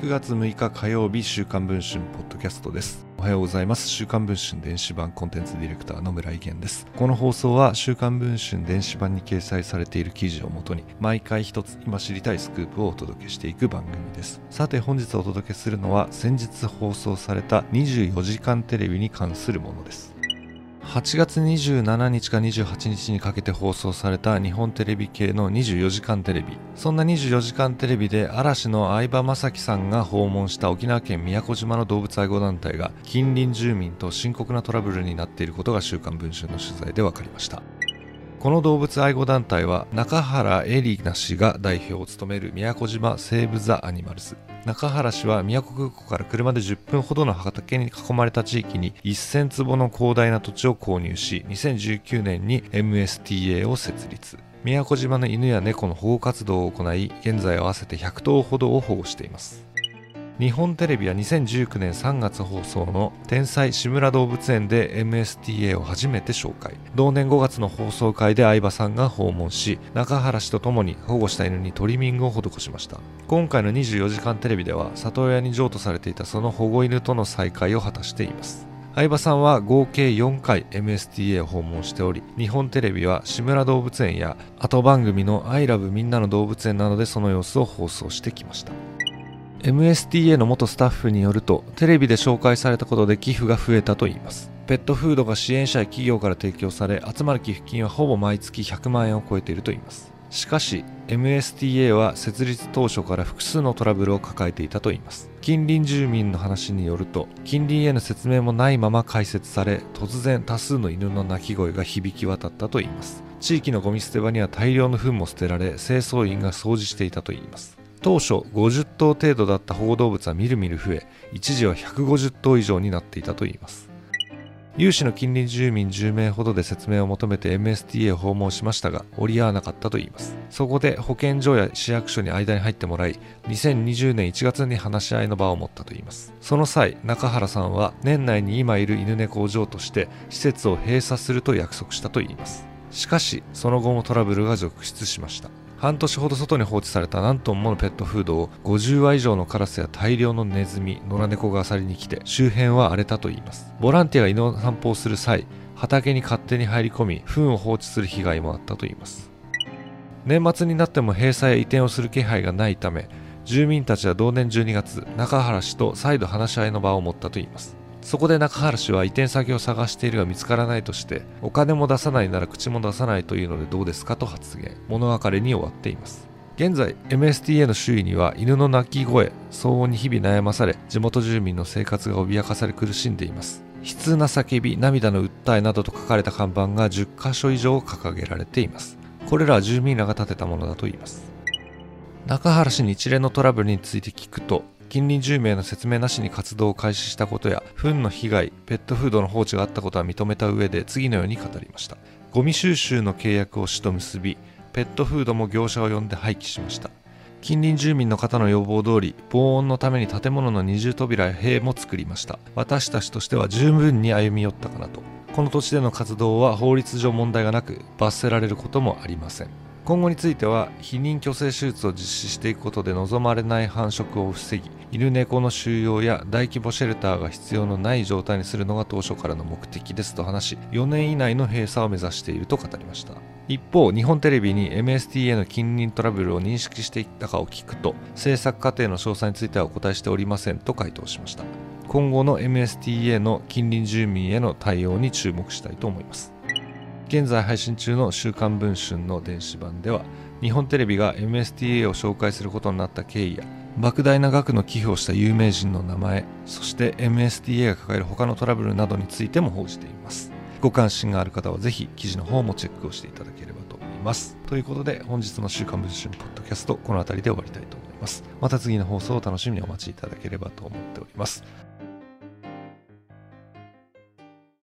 9月6日火曜日週刊文春ポッドキャストです。おはようございます。週刊文春電子版コンテンツディレクターの村井源です。この放送は週刊文春電子版に掲載されている記事をもとに毎回一つ今知りたいスクープをお届けしていく番組です。さて本日お届けするのは先日放送された24時間テレビに関するものです。8月27日か28日にかけて放送された日本テレビ系の24時間テレビ。そんな24時間テレビで嵐の相葉雅紀さんが訪問した沖縄県宮古島の動物愛護団体が近隣住民と深刻なトラブルになっていることが週刊文春の取材で分かりました。この動物愛護団体は中原エリナ氏が代表を務める宮古島セーブ・ザ・アニマルズ。中原氏は宮古空港から車で10分ほどの畑に囲まれた地域に1000坪の広大な土地を購入し2019年に MSTA を設立。宮古島の犬や猫の保護活動を行い現在合わせて100頭ほどを保護しています。日本テレビは2019年3月放送の天才志村動物園で MSTA を初めて紹介。同年5月の放送回で相葉さんが訪問し中原氏と共に保護した犬にトリミングを施しました。今回の24時間テレビでは里親に譲渡されていたその保護犬との再会を果たしています。相葉さんは合計4回 MSTA を訪問しており日本テレビは志村動物園や後番組の「アイラブみんなの動物園」などでその様子を放送してきました。MSTA の元スタッフによるとテレビで紹介されたことで寄付が増えたといいます。ペットフードが支援者や企業から提供され集まる寄付金はほぼ毎月100万円を超えているといいます。しかし MSTA は設立当初から複数のトラブルを抱えていたといいます。近隣住民の話によると近隣への説明もないまま開設され突然多数の犬の鳴き声が響き渡ったといいます。地域のゴミ捨て場には大量の糞も捨てられ清掃員が掃除していたといいます。当初50頭程度だった保護動物はみるみる増え一時は150頭以上になっていたといいます。有志の近隣住民10名ほどで説明を求めて MSTA を訪問しましたが折り合わなかったといいます。そこで保健所や市役所に間に入ってもらい2020年1月に話し合いの場を持ったといいます。その際中原さんは年内に今いる犬猫を譲渡して施設を閉鎖すると約束したといいます。しかしその後もトラブルが続出しました。半年ほど外に放置された何トンものペットフードを50羽以上のカラスや大量のネズミ野良猫が漁りに来て周辺は荒れたといいます。ボランティアが犬の散歩をする際畑に勝手に入り込み糞を放置する被害もあったといいます。年末になっても閉鎖や移転をする気配がないため住民たちは同年12月中原氏と再度話し合いの場を持ったといいます。そこで中原氏は移転先を探しているが見つからないとしてお金も出さないなら口も出さないというのでどうですかと発言。物別れに終わっています。現在 MSTA の周囲には犬の鳴き声騒音に日々悩まされ地元住民の生活が脅かされ苦しんでいます。悲痛な叫び涙の訴えなどと書かれた看板が10カ所以上掲げられています。これらは住民らが建てたものだといいます。中原氏に一連のトラブルについて聞くと近隣住民への説明なしに活動を開始したことや糞の被害ペットフードの放置があったことは認めた上で次のように語りました。ゴミ収集の契約を市と結びペットフードも業者を呼んで廃棄しました。近隣住民の方の要望通り防音のために建物の二重扉や塀も作りました。私たちとしては十分に歩み寄ったかなと。この土地での活動は法律上問題がなく罰せられることもありません。今後については避妊去勢手術を実施していくことで望まれない繁殖を防ぎ犬猫の収容や大規模シェルターが必要のない状態にするのが当初からの目的ですと話し4年以内の閉鎖を目指していると語りました。一方日本テレビに MSTA の近隣トラブルを認識していったかを聞くと制作過程の詳細についてはお答えしておりませんと回答しました。今後の MSTA の近隣住民への対応に注目したいと思います。現在配信中の「週刊文春」の電子版では日本テレビが MSTA を紹介することになった経緯や莫大な額の寄付をした有名人の名前そして MSTA が抱える他のトラブルなどについても報じています。ご関心がある方はぜひ記事の方もチェックをしていただければと思います。ということで本日の週刊文春ポッドキャストこの辺りで終わりたいと思います。また次の放送を楽しみにお待ちいただければと思っております。